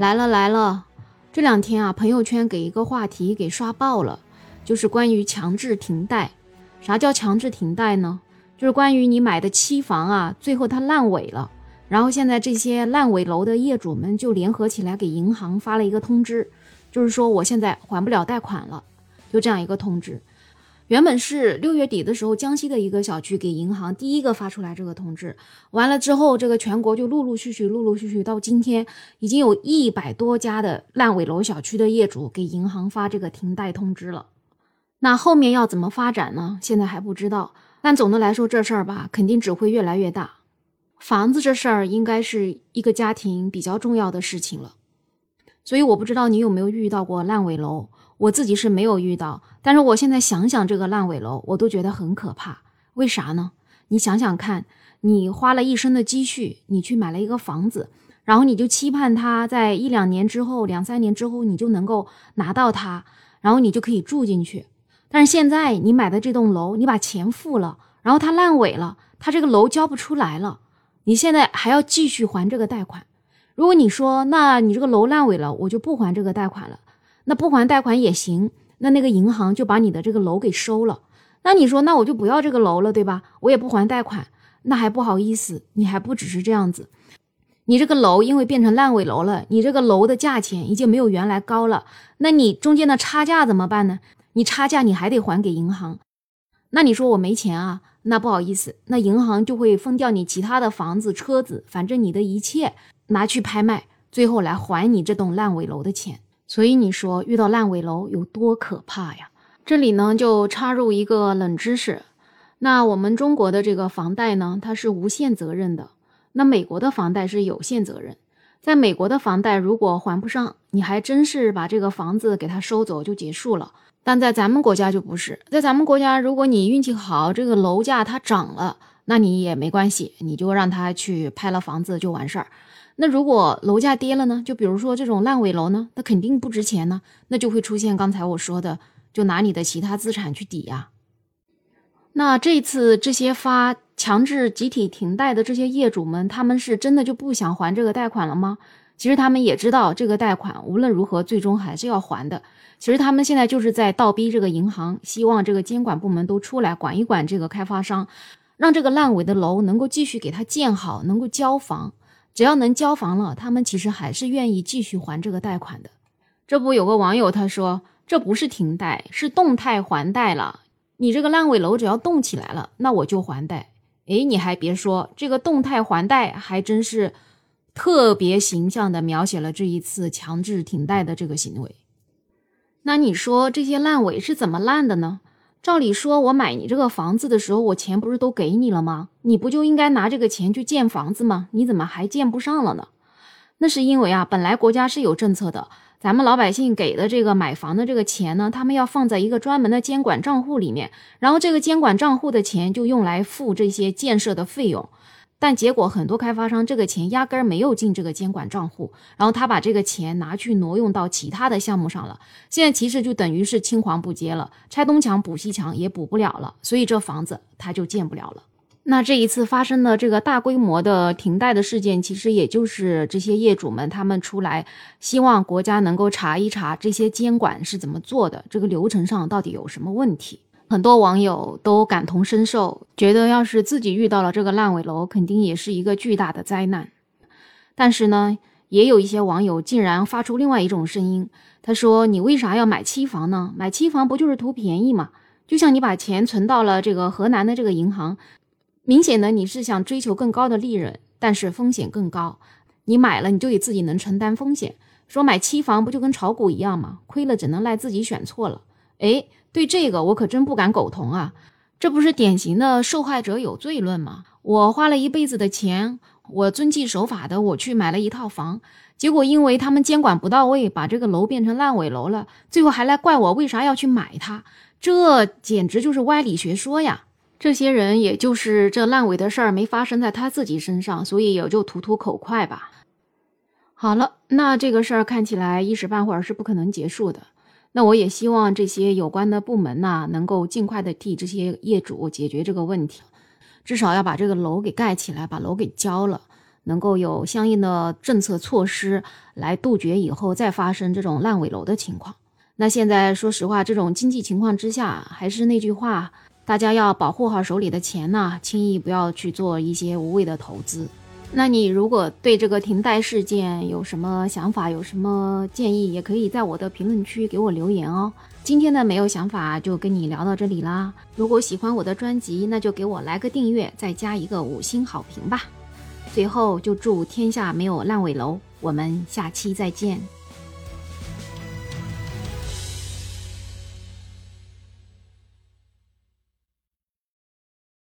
来了来了，这两天啊，朋友圈给一个话题给刷爆了，就是关于强制停贷。啥叫强制停贷呢？就是关于你买的期房啊，最后它烂尾了，然后现在这些烂尾楼的业主们就联合起来给银行发了一个通知，就是说我现在还不了贷款了，就这样一个通知。原本是六月底的时候，江西的一个小区给银行第一个发出来这个通知，完了之后，这个全国就陆陆续续、陆陆续续到今天，已经有一百多家的烂尾楼小区的业主给银行发这个停贷通知了。那后面要怎么发展呢？现在还不知道。但总的来说，这事儿吧，肯定只会越来越大。房子这事儿应该是一个家庭比较重要的事情了，所以我不知道你有没有遇到过烂尾楼。我自己是没有遇到，但是我现在想想这个烂尾楼，我都觉得很可怕。为啥呢？你想想看，你花了一生的积蓄，你去买了一个房子，然后你就期盼它在一两年之后、两三年之后，你就能够拿到它，然后你就可以住进去。但是现在你买的这栋楼，你把钱付了，然后它烂尾了，它这个楼交不出来了，你现在还要继续还这个贷款。如果你说，那你这个楼烂尾了，我就不还这个贷款了。那不还贷款也行，那那个银行就把你的这个楼给收了。那你说，那我就不要这个楼了，对吧？我也不还贷款，那还不好意思，你还不只是这样子，你这个楼因为变成烂尾楼了，你这个楼的价钱已经没有原来高了，那你中间的差价怎么办呢？你差价你还得还给银行。那你说我没钱啊？那不好意思，那银行就会分掉你其他的房子、车子，反正你的一切拿去拍卖，最后来还你这栋烂尾楼的钱。所以你说遇到烂尾楼有多可怕呀？这里呢就插入一个冷知识，那我们中国的这个房贷呢，它是无限责任的，那美国的房贷是有限责任。在美国的房贷如果还不上，你还真是把这个房子给他收走就结束了。但在咱们国家就不是，在咱们国家，如果你运气好，这个楼价它涨了，那你也没关系，你就让他去拍了房子就完事儿。那如果楼价跌了呢？就比如说这种烂尾楼呢，它肯定不值钱呢，那就会出现刚才我说的，就拿你的其他资产去抵押。那这次这些发强制集体停贷的这些业主们，他们是真的就不想还这个贷款了吗？其实他们也知道这个贷款无论如何最终还是要还的。其实他们现在就是在倒逼这个银行，希望这个监管部门都出来管一管这个开发商，让这个烂尾的楼能够继续给他建好，能够交房。只要能交房了，他们其实还是愿意继续还这个贷款的。这不有个网友他说，这不是停贷，是动态还贷了。你这个烂尾楼只要动起来了，那我就还贷。诶，你还别说，这个动态还贷还真是特别形象的描写了这一次强制停贷的这个行为。那你说这些烂尾是怎么烂的呢？照理说，我买你这个房子的时候，我钱不是都给你了吗？你不就应该拿这个钱去建房子吗？你怎么还建不上了呢？那是因为啊，本来国家是有政策的，咱们老百姓给的这个买房的这个钱呢，他们要放在一个专门的监管账户里面，然后这个监管账户的钱就用来付这些建设的费用。但结果很多开发商这个钱压根儿没有进这个监管账户，然后他把这个钱拿去挪用到其他的项目上了。现在其实就等于是青黄不接了，拆东墙补西墙也补不了了，所以这房子他就建不了了。那这一次发生的这个大规模的停贷的事件，其实也就是这些业主们他们出来希望国家能够查一查这些监管是怎么做的，这个流程上到底有什么问题。很多网友都感同身受，觉得要是自己遇到了这个烂尾楼，肯定也是一个巨大的灾难。但是呢，也有一些网友竟然发出另外一种声音，他说：“你为啥要买期房呢？买期房不就是图便宜吗？就像你把钱存到了这个河南的这个银行，明显的你是想追求更高的利润，但是风险更高。你买了，你就得自己能承担风险。说买期房不就跟炒股一样吗？亏了只能赖自己选错了。哎。”对这个我可真不敢苟同啊！这不是典型的受害者有罪论吗？我花了一辈子的钱，我遵纪守法的，我去买了一套房，结果因为他们监管不到位，把这个楼变成烂尾楼了，最后还来怪我为啥要去买它？这简直就是歪理学说呀！这些人也就是这烂尾的事儿没发生在他自己身上，所以也就吐吐口快吧。好了，那这个事儿看起来一时半会儿是不可能结束的。那我也希望这些有关的部门呐，能够尽快的替这些业主解决这个问题，至少要把这个楼给盖起来，把楼给交了。能够有相应的政策措施来杜绝以后再发生这种烂尾楼的情况。那现在说实话，这种经济情况之下，还是那句话，大家要保护好手里的钱呐，轻易不要去做一些无谓的投资。那你如果对这个停贷事件有什么想法，有什么建议，也可以在我的评论区给我留言哦。今天的没有想法就跟你聊到这里啦。如果喜欢我的专辑，那就给我来个订阅，再加一个五星好评吧。最后就祝天下没有烂尾楼，我们下期再见。